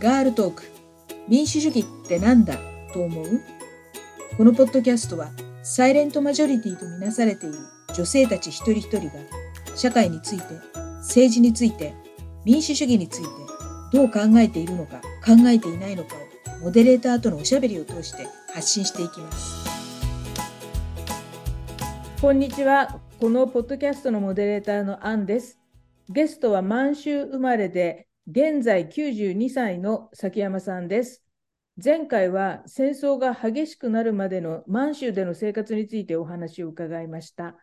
ガールトーク。民主主義ってなんだ？と思う？このポッドキャストはサイレントマジョリティとみなされている女性たち一人一人が社会について政治について民主主義についてどう考えているのか考えていないのかをモデレーターとのおしゃべりを通して発信していきます。こんにちは。このポッドキャストのモデレーターのアンです。ゲストは満州生まれで現在92歳の崎山さんです。前回は戦争が激しくなるまでの満州での生活についてお話を伺いました。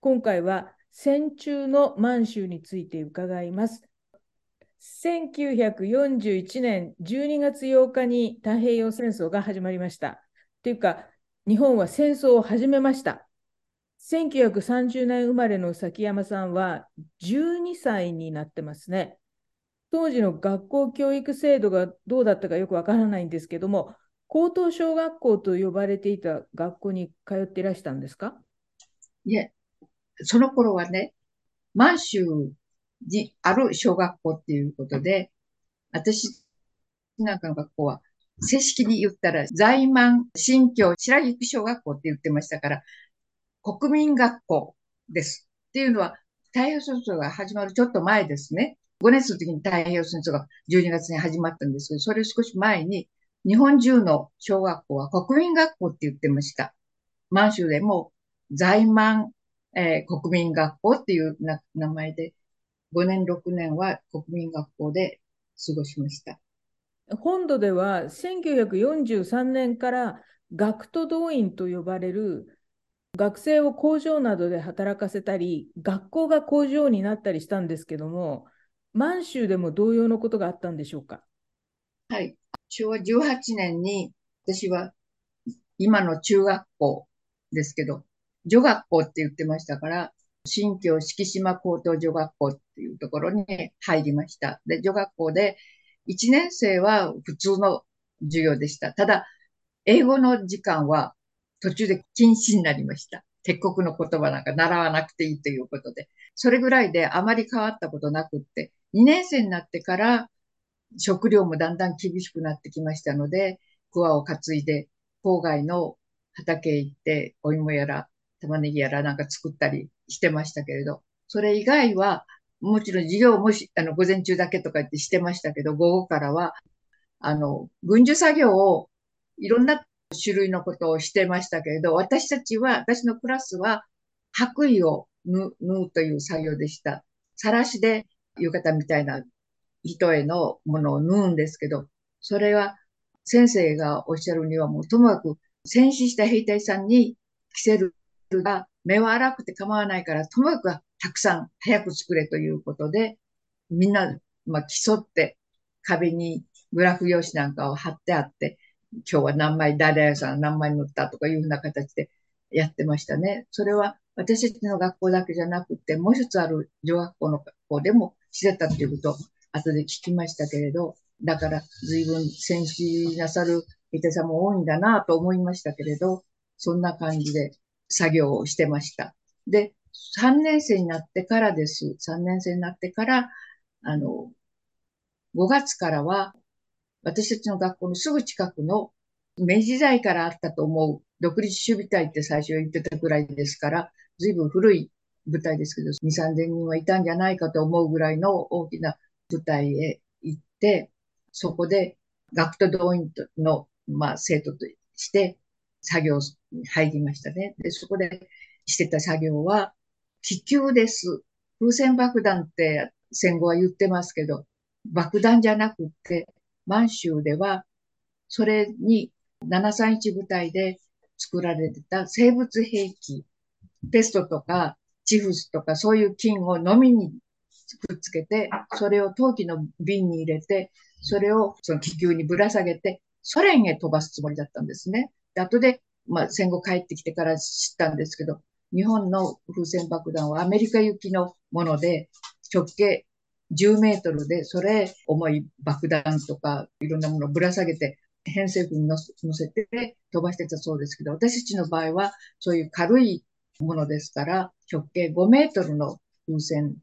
今回は戦中の満州について伺います。1941年12月8日に太平洋戦争が始まりました。というか、日本は戦争を始めました。1930年生まれの崎山さんは12歳になってますね。当時の学校教育制度がどうだったかよくわからないんですけども、高等小学校と呼ばれていた学校に通っていらしたんですか？いえ、その頃はね、満州にある小学校っていうことで、私なんかの学校は、正式に言ったら、在満新教白菊小学校って言ってましたから、国民学校です。っていうのは、太平洋戦争が始まるちょっと前ですね。5年生の時に太平洋戦争が12月に始まったんですけど、それ少し前に、日本中の小学校は国民学校って言ってました。満州でも在満、えー、国民学校っていう名前で、5年、6年は国民学校で過ごしました。本土では1943年から学徒動員と呼ばれる学生を工場などで働かせたり、学校が工場になったりしたんですけども、満州でも同様のことがあったんでしょうか？はい。昭和18年に、私は今の中学校ですけど、女学校って言ってましたから、新京敷島高等女学校っていうところに入りました。で、女学校で1年生は普通の授業でした。ただ、英語の時間は途中で禁止になりました。鉄国の言葉なんか習わなくていいということで。それぐらいであまり変わったことなくって、2年生になってから食料もだんだん厳しくなってきましたので、桑を担いで郊外の畑へ行って、お芋やら玉ねぎやらなんか作ったりしてましたけれど、それ以外は、もちろん授業もし、あの、午前中だけとか言ってしてましたけど、午後からは、あの、軍需作業をいろんな種類のことをしてましたけれど、私たちは、私のクラスは、白衣を縫うという作業でした。さらしで浴衣みたいな人へのものを縫うんですけど、それは先生がおっしゃるにはもうともかく戦死した兵隊さんに着せるが目は荒くて構わないからともかくたくさん早く作れということで、みんな、まあ、競って壁にグラフ用紙なんかを貼ってあって、今日は何枚、誰々さん何枚塗ったとかいうふうな形でやってましたね。それは私たちの学校だけじゃなくて、もう一つある女学校の学校でもしてたっていうこと後で聞きましたけれど、だから随分戦死なさる伊手さんも多いんだなと思いましたけれど、そんな感じで作業をしてました。で、3年生になってからです。3年生になってから、あの、5月からは、私たちの学校のすぐ近くの明治時代からあったと思う独立守備隊って最初言ってたくらいですから、随分古い部隊ですけど、2、3000人はいたんじゃないかと思うぐらいの大きな部隊へ行って、そこで学徒動員の、まあ、生徒として作業に入りましたね。で、そこでしてた作業は、気球です。風船爆弾って戦後は言ってますけど、爆弾じゃなくて、満州では、それに731部隊で作られてた生物兵器、ペストとかチフスとかそういう菌を飲みにくっつけて、それを陶器の瓶に入れて、それをその気球にぶら下げて、ソ連へ飛ばすつもりだったんですね。で後で、まあ、戦後帰ってきてから知ったんですけど、日本の風船爆弾はアメリカ行きのもので、直径10メートルで、それ重い爆弾とかいろんなものをぶら下げて、偏西風に乗せて飛ばしてたそうですけど、私たちの場合はそういう軽いものですから、直径5メートルの風船って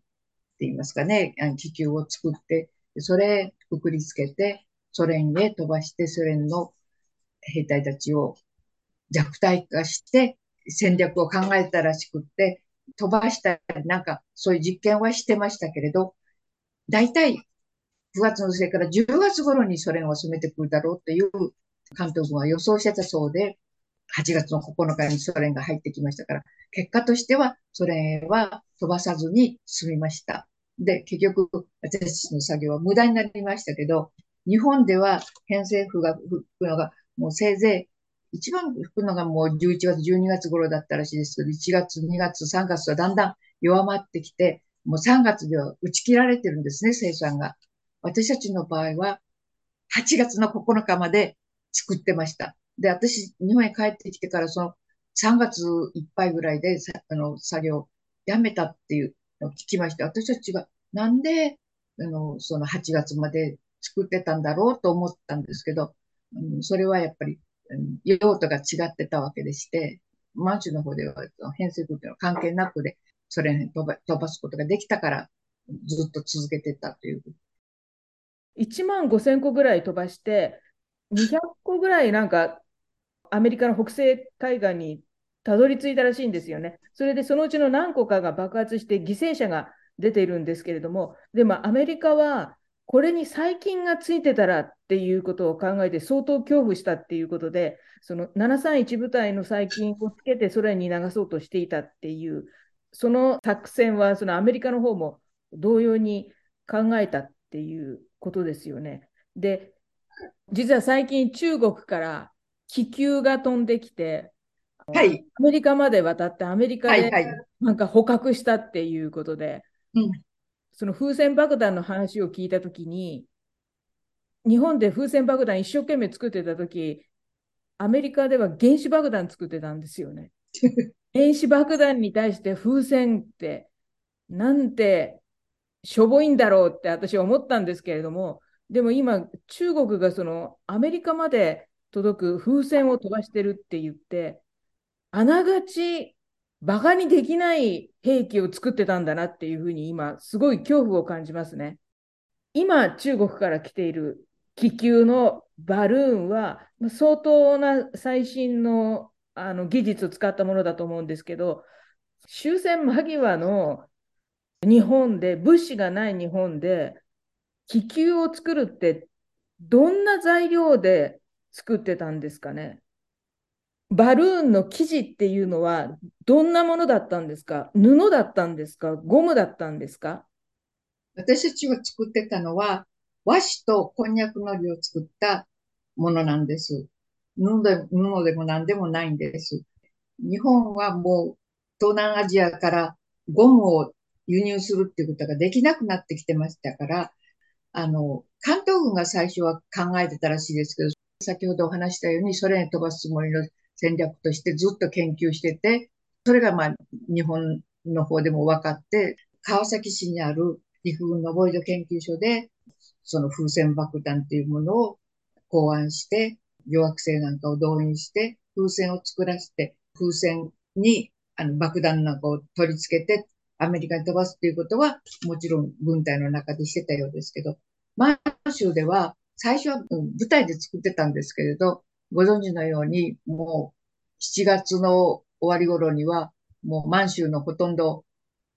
言いますかね、気球を作って、それくくりつけて、ソ連へ飛ばしてソ連の兵隊たちを弱体化して戦略を考えたらしくって、飛ばしたりなんかそういう実験はしてましたけれど、大体9月の末から10月頃にソ連を攻めてくるだろうという関東軍は予想してたそうで、8月の9日にソ連が入ってきましたから、結果としてはソ連は飛ばさずに済みました。で、結局私たちの作業は無駄になりましたけど、日本では偏西風が吹くのがもうせいぜい一番吹くのがもう11月、12月頃だったらしいですけど、1月、2月、3月とだんだん弱まってきて、もう3月では打ち切られてるんですね、生産が。私たちの場合は、8月の9日まで作ってました。で、私、日本へ帰ってきてから、その3月いっぱいぐらいで、あの、作業やめたっていうのを聞きまして、私たちがなんで、あの、その8月まで作ってたんだろうと思ったんですけど、うん、それはやっぱり、うん、用途が違ってたわけでして、満州の方では変成空というのは関係なくで、それに飛ば飛ばすことができたから、ずっと続けてたという。1万5千個ぐらい飛ばして、200個ぐらいなんかアメリカの北西海岸にたどり着いたらしいんですよね。それでそのうちの何個かが爆発して犠牲者が出ているんですけれども、でもアメリカはこれに細菌がついてたらっていうことを考えて相当恐怖したっていうことで、その731部隊の細菌をつけてソ連に流そうとしていたっていう、その作戦はそのアメリカの方も同様に考えたっていうことですよね。で、実は最近中国から気球が飛んできて、はい、アメリカまで渡ってアメリカでなんか捕獲したっていうことで、うん、その風船爆弾の話を聞いたときに、日本で風船爆弾一生懸命作ってたとき、アメリカでは原子爆弾作ってたんですよね。原子爆弾に対して風船ってなんてしょぼいんだろうって私は思ったんですけれども、でも今、中国がそのアメリカまで届く風船を飛ばしてるって言って、あながちバカにできない兵器を作ってたんだなっていうふうに今、すごい恐怖を感じますね。今、中国から来ている気球のバルーンは、相当な最新のあの技術を使ったものだと思うんですけど、終戦間際の日本で、物資がない日本で、気球を作るって、どんな材料で作ってたんですかね。バルーンの生地っていうのはどんなものだったんですか？布だったんですか？ゴムだったんですか？私たちが作ってたのは和紙とこんにゃくのりを作ったものなんです。布で布でも何でもないんです。日本はもう東南アジアからゴムを輸入するっていうことができなくなってきてましたから、あの、関東軍が最初は考えてたらしいですけど、先ほどお話したようにソ連に飛ばすつもりの戦略としてずっと研究してて、それがまあ日本の方でも分かって、川崎市にある陸軍のボイド研究所で、その風船爆弾っていうものを考案して、予惑星なんかを動員して、風船を作らせて、風船にあの爆弾なんかを取り付けて、アメリカに飛ばすっていうことは、もちろん軍隊の中でしてたようですけど、満州では最初は舞台で作ってたんですけれど、ご存知のように、もう7月の終わり頃には、もう満州のほとんど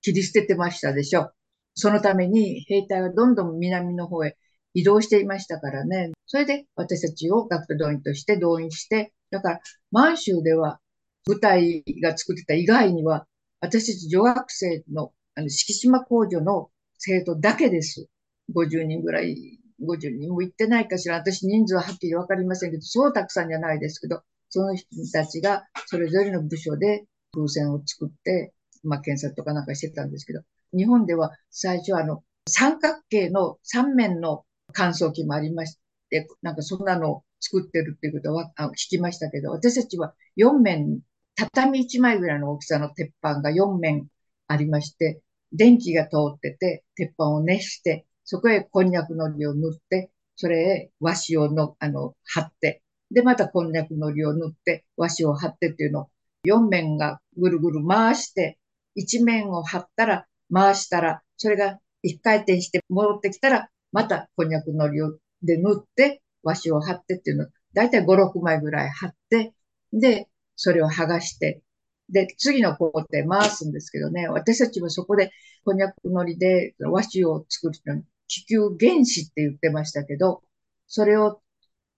切り捨ててましたでしょ。そのために兵隊はどんどん南の方へ移動していましたからね。それで私たちを学徒動員として動員して、だから満州では部隊が作ってた以外には、私たち女学生のあの敷島工場の生徒だけです。50人ぐらい50人も行ってないかしら。私人数ははっきりわかりませんけど、そうたくさんじゃないですけど、その人たちがそれぞれの部署で風船を作って、まあ検査とかなんかしてたんですけど、日本では最初はあの三角形の三面の乾燥機もありまして、なんかそんなのを作ってるっていうことは聞きましたけど、私たちは4面、畳1枚ぐらいの大きさの鉄板が4面ありまして、電気が通ってて、鉄板を熱して、そこへこんにゃくのりを塗って、それへ和紙をの、あの、貼って、で、またこんにゃくのりを塗って、和紙を貼ってっていうのを、4面がぐるぐる回して、1面を貼ったら、回したら、それが一回転して戻ってきたら、またこんにゃくのりをで塗って、和紙を貼ってっていうの。を、だいたい5、6枚ぐらい貼って、で、それを剥がして、で、次の工程回すんですけどね、私たちもそこで、こんにゃくのりで和紙を作るのに、気球原子って言ってましたけど、それを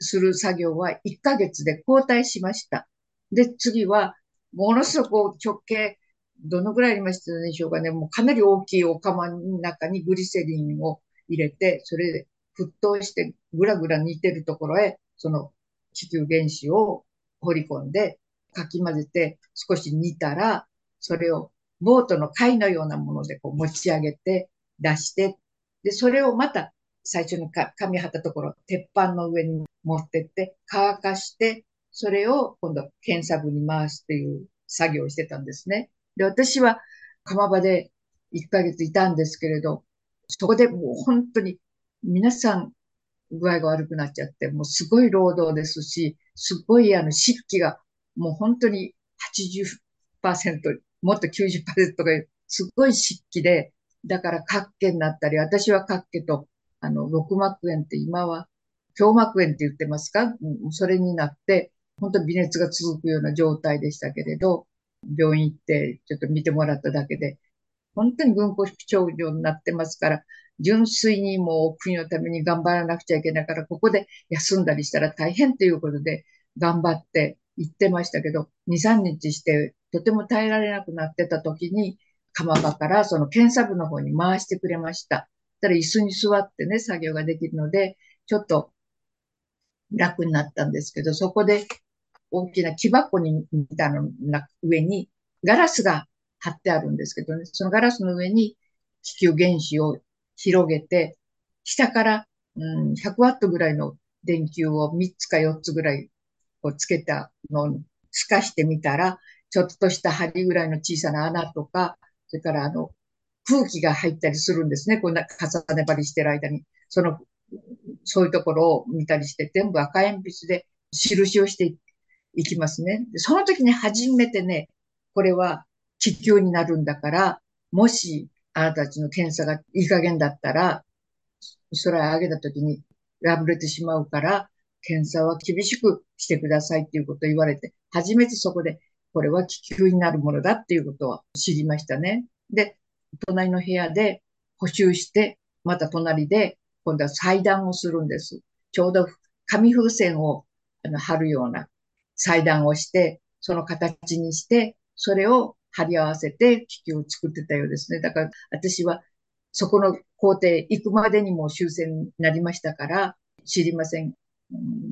する作業は1ヶ月で交代しました。で、次は、ものすごく直径、どのぐらいありましたでしょうかね。もうかなり大きいお釜の中にグリセリンを入れて、それで沸騰してぐらぐら煮てるところへ、その地球原子を放り込んで、かき混ぜて少し煮たら、それをボートの貝のようなものでこう持ち上げて出して、で、それをまた最初に紙貼ったところ、鉄板の上に持ってって乾かして、それを今度検査部に回すっていう作業をしてたんですね。で、私は釜場で1ヶ月いたんですけれど、そこでもう本当に皆さん具合が悪くなっちゃって、もうすごい労働ですし、すごいあの湿気がもう本当に80%、もっと90%がすごい湿気で、だから活気になったり、私は活気と、あの、六膜炎って今は、胸膜炎って言ってますか？それになって、本当に微熱が続くような状態でしたけれど、病院行ってちょっと見てもらっただけで、本当に軍骨症状になってますから、純粋にもう国のために頑張らなくちゃいけないから、ここで休んだりしたら大変ということで頑張って行ってましたけど、2、3日してとても耐えられなくなってた時に、釜場からその検査部の方に回してくれました。たら椅子に座ってね、作業ができるので、ちょっと楽になったんですけど、そこで大きな木箱に見たの上にガラスが貼ってあるんですけどね、そのガラスの上に地球原子を広げて、下から、うん、100ワットぐらいの電球を3つか4つぐらいこうつけたのを透かしてみたら、ちょっとした針ぐらいの小さな穴とか、それからあの、空気が入ったりするんですね。こんな重ね張りしてる間に。その、そういうところを見たりして、全部赤鉛筆で印をしていきますね。その時に初めてね、これは地球になるんだから、もしあなたたちの検査がいい加減だったら、空へ上げた時に破れてしまうから、検査は厳しくしてくださいっていうことを言われて、初めてそこで、これは気球になるものだっていうことを知りましたね。で、隣の部屋で補修して、また隣で今度は裁断をするんです。ちょうど紙風船を貼るような裁断をして、その形にして、それを貼り合わせて機器を作ってたようですね。だから私はそこの工程行くまでにも終戦になりましたから知りません。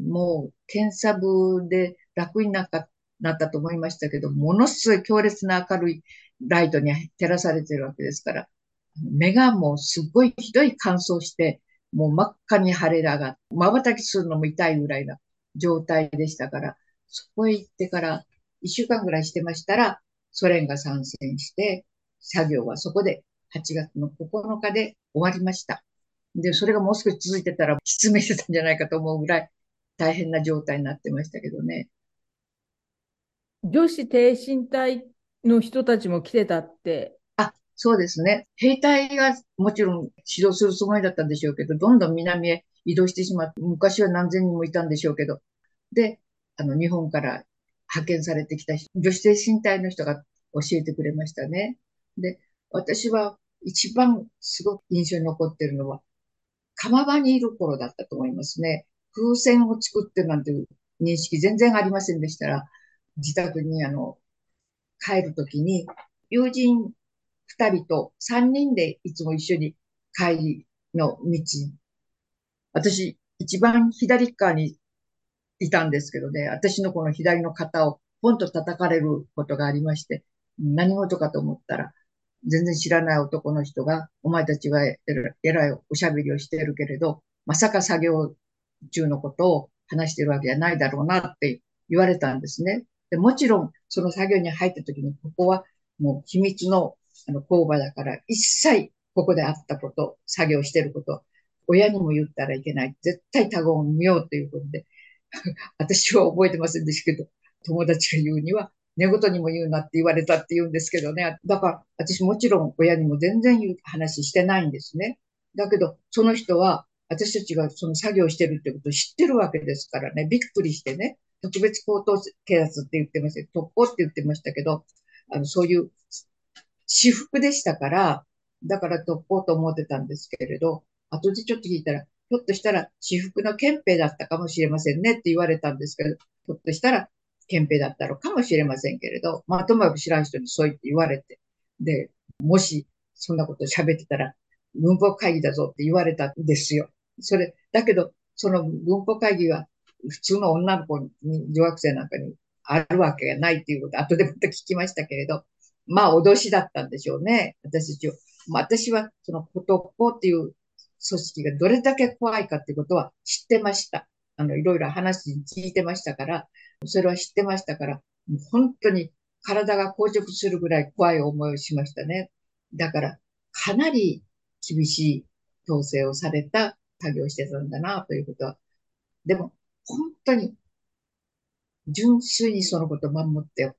もう検査部で楽になかったなったと思いましたけど、ものすごい強烈な明るいライトに照らされてるわけですから、目がもうすっごいひどい乾燥して、もう真っ赤に腫れ上がって、瞬きするのも痛いぐらいな状態でしたから、そこへ行ってから一週間ぐらいしてましたら、ソ連が参戦して、作業はそこで8月の9日で終わりました。で、それがもう少し続いてたら失明してたんじゃないかと思うぐらい大変な状態になってましたけどね。女子挺身隊の人たちも来てたって。あ、そうですね。兵隊がもちろん指導するつもりだったんでしょうけど、どんどん南へ移動してしまって、昔は何千人もいたんでしょうけど、で、あの、日本から派遣されてきた女子精神隊の人が教えてくれましたね。で、私は一番すごく印象に残ってるのは、釜場にいる頃だったと思いますね。風船を作ってなんていう認識全然ありませんでしたら、自宅にあの、帰るときに、友人二人と三人でいつも一緒に帰りの道。私、一番左側にいたんですけどね、私のこの左の肩をポンと叩かれることがありまして、何事かと思ったら、全然知らない男の人が、お前たちはえらいおしゃべりをしてるけれど、まさか作業中のことを話してるわけじゃないだろうなって言われたんですね。でもちろん、その作業に入った時に、ここはもう秘密のあの工場だから、一切ここであったこと、作業してること、親にも言ったらいけない。絶対他言を見ようということで、私は覚えてませんでしたけど、友達が言うには、寝言にも言うなって言われたって言うんですけどね。だから、私もちろん親にも全然言う話してないんですね。だけど、その人は、私たちがその作業してるってことを知ってるわけですからね、びっくりしてね、特別高等警察って言ってました、特攻って言ってましたけど、あの、そういう私服でしたから、だから特攻と思ってたんですけれど、後でちょっと聞いたら、ひょっとしたら私服の憲兵だったかもしれませんねって言われたんですけど、ひょっとしたら憲兵だったのかもしれませんけれど、まあ、ともかく知らん人にそう言って言われて、で、もしそんなこと喋ってたら、文法会議だぞって言われたんですよ。それ、だけど、その文法会議は普通の女の子に、女学生なんかにあるわけがないっていうこと、後でまた聞きましたけれど、まあ脅しだったんでしょうね。私たちは。ま、私はそのことっぽっていう組織がどれだけ怖いかっていうことは知ってました。あの、いろいろ話聞いてましたから、それは知ってましたから、もう本当に体が硬直するぐらい怖い思いをしましたね。だから、かなり厳しい統制をされた作業してたんだな、ということは。でも、本当に、純粋にそのことを守って、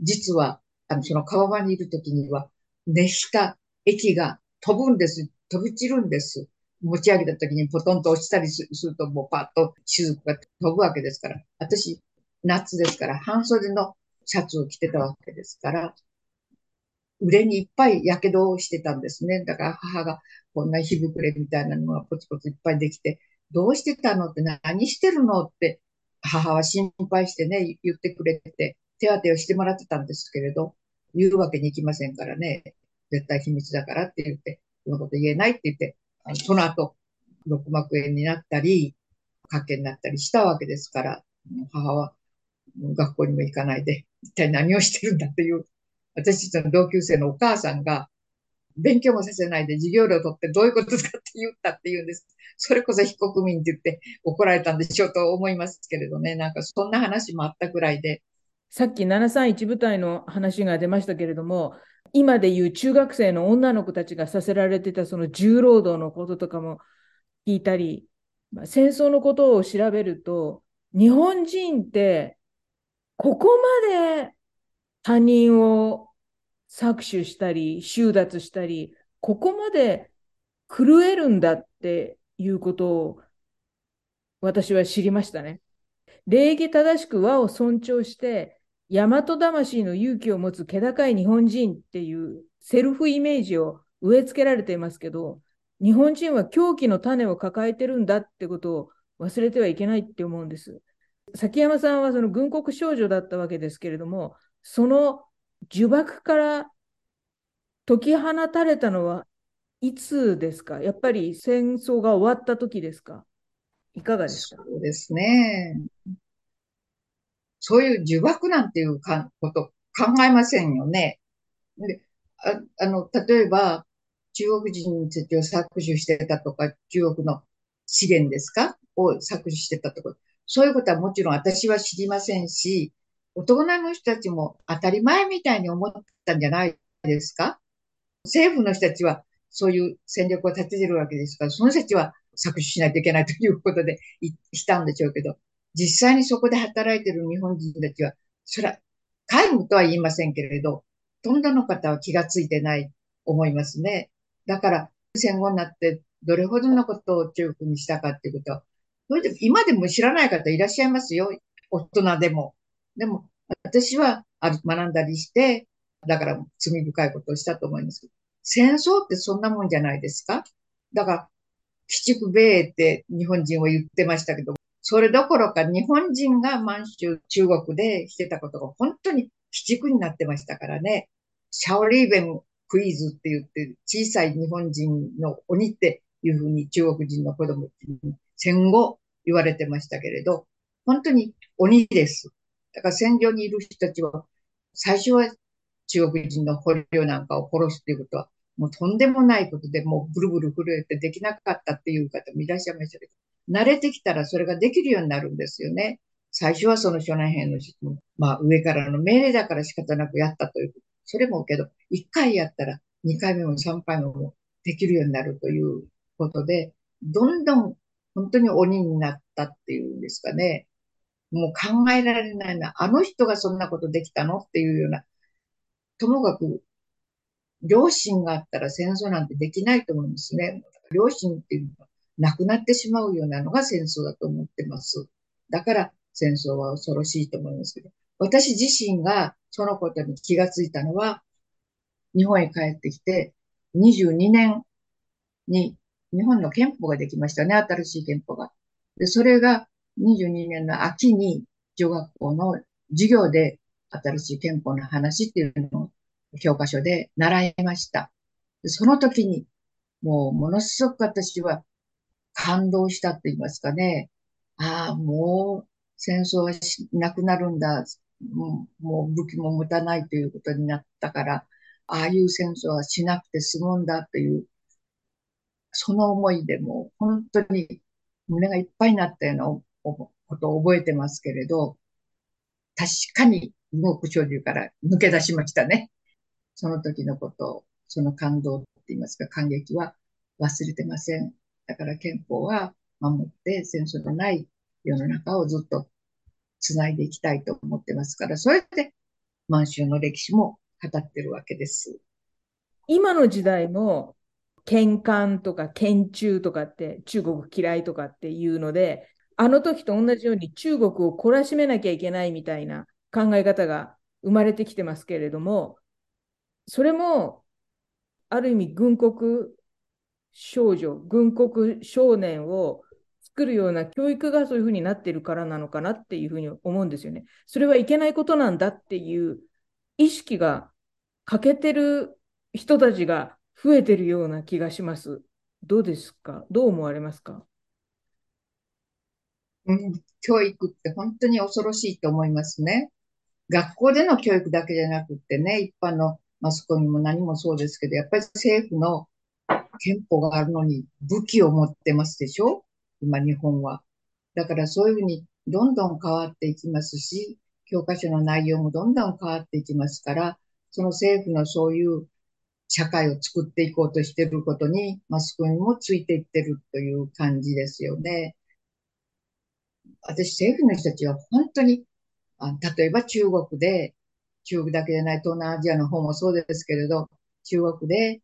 実は、あの、その川場にいるときには、熱した液が飛ぶんです。飛び散るんです。持ち上げたときにポトンと落ちたりすると、もうパッと雫が飛ぶわけですから。私、夏ですから、半袖のシャツを着てたわけですから、腕にいっぱい火傷をしてたんですね。だから母がこんな火膨れみたいなのがポツポツいっぱいできて、どうしてたのって何してるのって母は心配してね、言ってくれて、手当てをしてもらってたんですけれど、言うわけにいきませんからね、絶対秘密だからって言って、そのこと言えないって言って、その後、六膜炎になったり、賭けになったりしたわけですから、母は学校にも行かないで、一体何をしてるんだっていう、私たちの同級生のお母さんが、勉強もさせないで授業料取ってどういうことですかって言ったって言うんです。それこそ非国民って言って怒られたんでしょうと思いますけれどね。なんかそんな話もあったくらいで。さっき731部隊の話が出ましたけれども、今でいう中学生の女の子たちがさせられてたその重労働のこととかも聞いたり、まあ、戦争のことを調べると、日本人ってここまで他人を搾取したり、収奪したり、ここまで狂えるんだっていうことを私は知りましたね。礼儀正しく和を尊重して、大和魂の勇気を持つ気高い日本人っていうセルフイメージを植え付けられていますけど、日本人は狂気の種を抱えてるんだってことを忘れてはいけないって思うんです。崎山さんはその軍国少女だったわけですけれども、その呪縛から解き放たれたのはいつですか？やっぱり戦争が終わった時ですか？いかがですか？そうですね。そういう呪縛なんていうかこと考えませんよね。でああの、例えば、中国人たちを搾取してたとか、中国の資源ですか？を搾取してたとか、そういうことはもちろん私は知りませんし、大人の人たちも当たり前みたいに思ったんじゃないですか？政府の人たちはそういう戦略を立ててるわけですから、その人たちは搾取しないといけないということでしたんでしょうけど、実際にそこで働いてる日本人たちは、それは、皆無とは言いませんけれど、ほとんどの方は気がついてない思いますね。だから、戦後になってどれほどのことを中国にしたかっていうことは、それで今でも知らない方いらっしゃいますよ。大人でも。でも、私は学んだりして、だから罪深いことをしたと思いますけど、戦争ってそんなもんじゃないですか？だから、鬼畜米英って日本人は言ってましたけど、それどころか日本人が満州、中国でしてたことが本当に鬼畜になってましたからね。シャオリーベンクイズって言って小さい日本人の鬼っていうふうに中国人の子供に戦後言われてましたけれど、本当に鬼です。だから戦場にいる人たちは、最初は中国人の捕虜なんかを殺すっていうことは、もうとんでもないことで、もうブルブル震えてできなかったっていう方もいらっしゃいましたけど、慣れてきたらそれができるようになるんですよね。最初はその少年兵の人も、まあ上からの命令だから仕方なくやったという。それもけど、1回やったら2回目も3回目もできるようになるということで、どんどん本当に鬼になったっていうんですかね。もう考えられないな。あの人がそんなことできたのっていうような。ともかく、良心があったら戦争なんてできないと思うんですね。良心っていうのは、なくなってしまうようなのが戦争だと思ってます。だから戦争は恐ろしいと思いますけど、私自身がそのことに気がついたのは、日本へ帰ってきて、22年に日本の憲法ができましたね、新しい憲法が。で、それが22年の秋に女学校の授業で新しい憲法の話っていうのを教科書で習いました。その時に、もうものすごく私は感動したと言いますかね。ああ、もう戦争はしなくなるんだ。もう武器も持たないということになったから、ああいう戦争はしなくて済むんだという、その思いでも本当に胸がいっぱいになったようなことを覚えてますけれど、確かに動く潮流から抜け出しましたね。その時のことを、その感動って言いますか、感激は忘れてません。だから憲法は守って戦争のない世の中をずっと繋いでいきたいと思ってますから、そうやって満州の歴史も語ってるわけです。今の時代も、喧嘩とか喧中とかって中国嫌いとかっていうので、あの時と同じように中国を懲らしめなきゃいけないみたいな考え方が生まれてきてますけれども、それもある意味軍国少女、軍国少年を作るような教育がそういうふうになってるからなのかなっていうふうに思うんですよね。それはいけないことなんだっていう意識が欠けてる人たちが増えてるような気がします。どうですか？どう思われますか？うん、教育って本当に恐ろしいと思いますね。学校での教育だけじゃなくってね、一般のマスコミも何もそうですけど、やっぱり政府の憲法があるのに武器を持ってますでしょ？今日本は。だからそういうふうにどんどん変わっていきますし、教科書の内容もどんどん変わっていきますから、その政府のそういう社会を作っていこうとしていることに、マスコミもついていってるという感じですよね。私、政府の人たちは本当に、あ例えば中国で、中国だけじゃない東南アジアの方もそうですけれど、中国で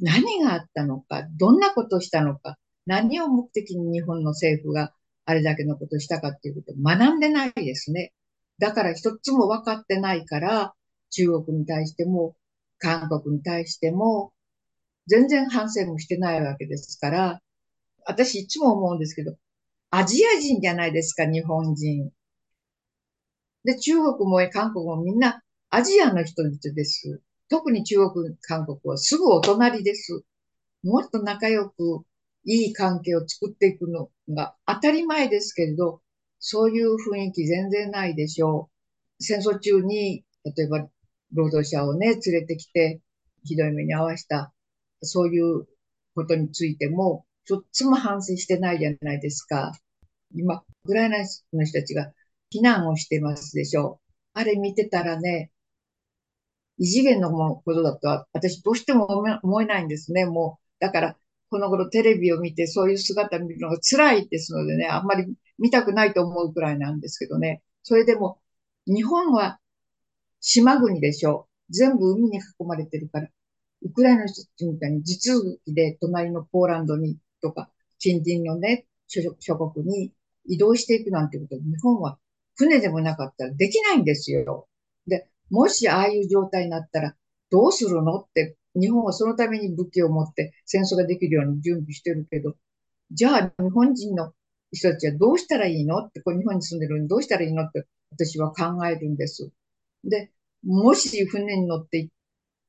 何があったのか、どんなことをしたのか、何を目的に日本の政府があれだけのことをしたかっていうことを学んでないですね。だから一つも分かってないから、中国に対しても、韓国に対しても、全然反省もしてないわけですから、私いつも思うんですけど、アジア人じゃないですか、日本人。で、中国も韓国もみんなアジアの人々です。特に中国、韓国はすぐお隣です。もっと仲良くいい関係を作っていくのが当たり前ですけれど、そういう雰囲気全然ないでしょう。戦争中に、例えば労働者をね、連れてきて、ひどい目に遭わした、そういうことについても、ちょっつも反省してないじゃないですか。今、ウクライナの人たちが避難をしてますでしょう。あれ見てたらね、異次元のことだとは、私どうしても思えないんですね。もう、だから、この頃テレビを見てそういう姿見るのが辛いですのでね、あんまり見たくないと思うくらいなんですけどね。それでも、日本は島国でしょう。全部海に囲まれてるから、ウクライナの人たちみたいに地続きで隣のポーランドにとか、近隣のね、諸国に移動していくなんてこと、日本は船でもなかったらできないんですよ。で、もしああいう状態になったらどうするのって、日本はそのために武器を持って戦争ができるように準備してるけど、じゃあ日本人の人たちはどうしたらいいのって、こう日本に住んでるのにどうしたらいいのって私は考えるんです。で、もし船に乗って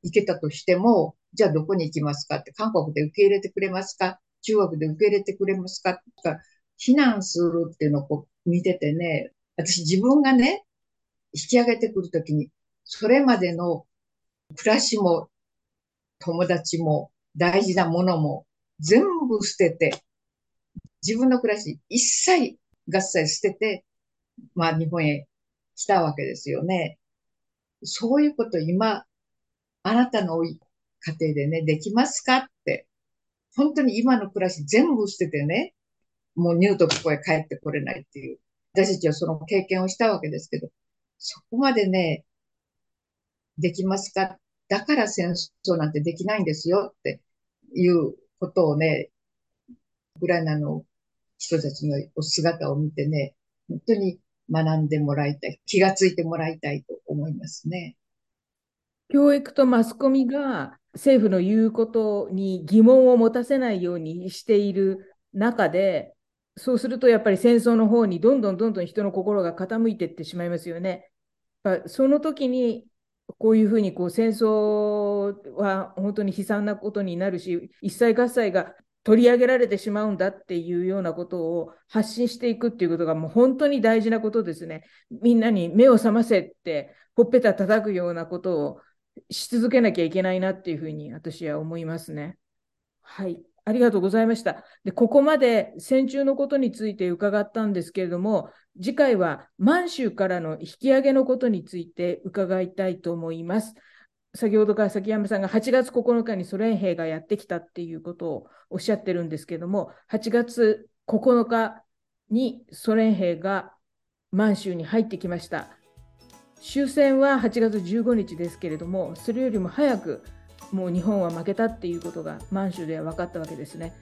行けたとしても、じゃあどこに行きますかって、韓国で受け入れてくれますか中国で受け入れてくれますか？とか、避難するっていうのをこう見ててね、私自分がね、引き上げてくるときに、それまでの暮らしも友達も大事なものも全部捨てて、自分の暮らし一切合切捨てて、まあ日本へ来たわけですよね。そういうこと今、あなたの家庭でね、できますか、本当に今の暮らし全部捨ててね、もう二度とここへ帰ってこれないっていう、私たちはその経験をしたわけですけど、そこまでね、できますか？だから戦争なんてできないんですよっていうことをね、ウクライナの人たちの姿を見てね、本当に学んでもらいたい、気がついてもらいたいと思いますね。教育とマスコミが政府の言うことに疑問を持たせないようにしている中で、そうするとやっぱり戦争の方にどんどんどんどん人の心が傾いていってしまいますよね。その時にこういうふうにこう戦争は本当に悲惨なことになるし、一切合切が取り上げられてしまうんだっていうようなことを発信していくっていうことがもう本当に大事なことですね。みんなに目を覚ませってほっぺた叩くようなことをし続けなきゃいけないなっていうふうに私は思いますね。はい。ありがとうございました。で、ここまで戦中のことについて伺ったんですけれども、次回は満州からの引き上げのことについて伺いたいと思います。先ほどから崎山さんが8月9日にソ連兵がやってきたっていうことをおっしゃってるんですけれども、8月9日にソ連兵が満州に入ってきました。終戦は8月15日ですけれども、それよりも早くもう日本は負けたっていうことが満州では分かったわけですね。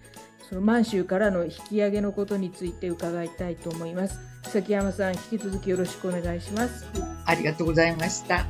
その満州からの引き上げのことについて伺いたいと思います。崎山さん、引き続きよろしくお願いします。ありがとうございました。